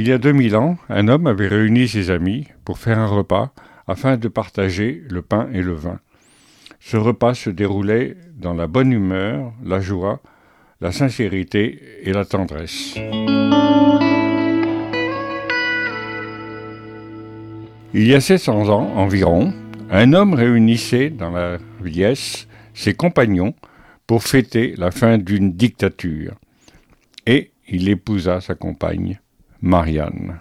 y a 2000 ans, un homme avait réuni ses amis pour faire un repas afin de partager le pain et le vin. Ce repas se déroulait dans la bonne humeur, la joie, la sincérité et la tendresse. Il y a 700 ans environ, un homme réunissait dans la vieillesse ses compagnons pour fêter la fin d'une dictature. Et il épousa sa compagne, Marianne.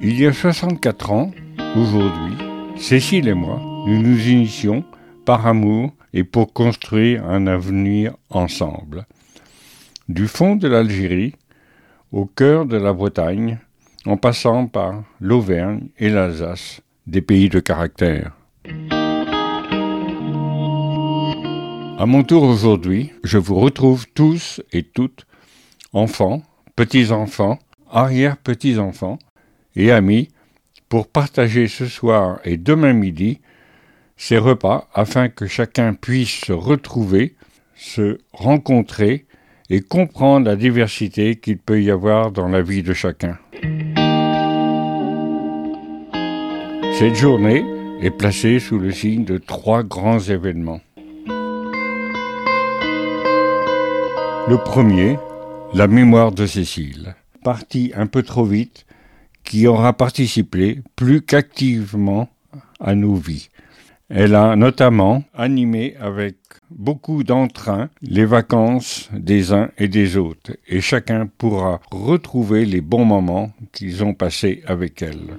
Il y a 64 ans, aujourd'hui, Cécile et moi, nous nous initions par amour et pour construire un avenir ensemble. Du fond de l'Algérie, au cœur de la Bretagne, en passant par l'Auvergne et l'Alsace, des pays de caractère. À mon tour aujourd'hui, je vous retrouve tous et toutes, enfants, petits-enfants, arrière-petits-enfants et amis, pour partager ce soir et demain midi ces repas afin que chacun puisse se retrouver, se rencontrer et comprendre la diversité qu'il peut y avoir dans la vie de chacun. Cette journée est placée sous le signe de trois grands événements. Le premier, la mémoire de Cécile, partie un peu trop vite, qui aura participé plus qu'activement à nos vies. Elle a notamment animé avec beaucoup d'entrain les vacances des uns et des autres, et chacun pourra retrouver les bons moments qu'ils ont passés avec elle.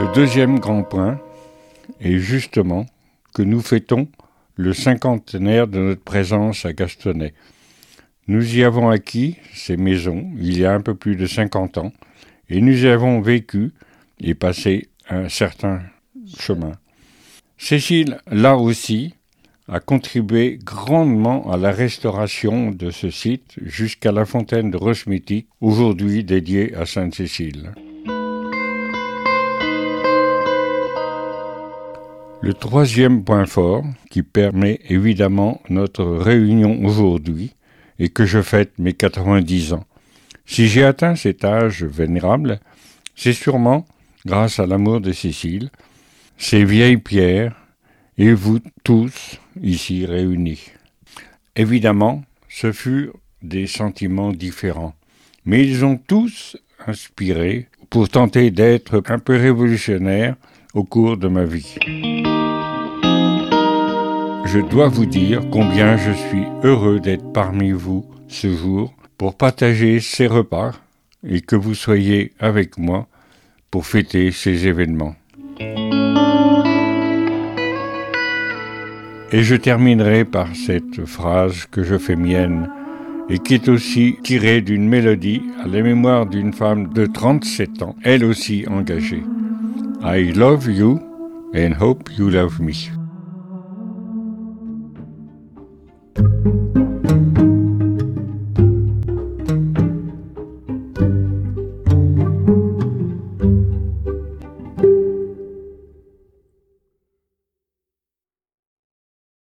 Le deuxième grand point est justement que nous fêtons le cinquantenaire de notre présence à Gastonnet. Nous y avons acquis ces maisons il y a un peu plus de cinquante ans, et nous y avons vécu et passé un certain chemin. Cécile, là aussi, a contribué grandement à la restauration de ce site jusqu'à la fontaine de Rosmétique, aujourd'hui dédiée à Sainte-Cécile. Le troisième point fort, qui permet évidemment notre réunion aujourd'hui, et que je fête mes 90 ans. Si j'ai atteint cet âge vénérable, c'est sûrement grâce à l'amour de Cécile, ces vieilles pierres, et vous tous ici réunis. Évidemment, ce furent des sentiments différents, mais ils ont tous inspiré pour tenter d'être un peu révolutionnaire au cours de ma vie je dois vous dire combien je suis heureux d'être parmi vous ce jour pour partager ces repas et que vous soyez avec moi pour fêter ces événements. Et je terminerai par cette phrase que je fais mienne et qui est aussi tirée d'une mélodie à la mémoire d'une femme de 37 ans, elle aussi engagée. I love you and hope you love me.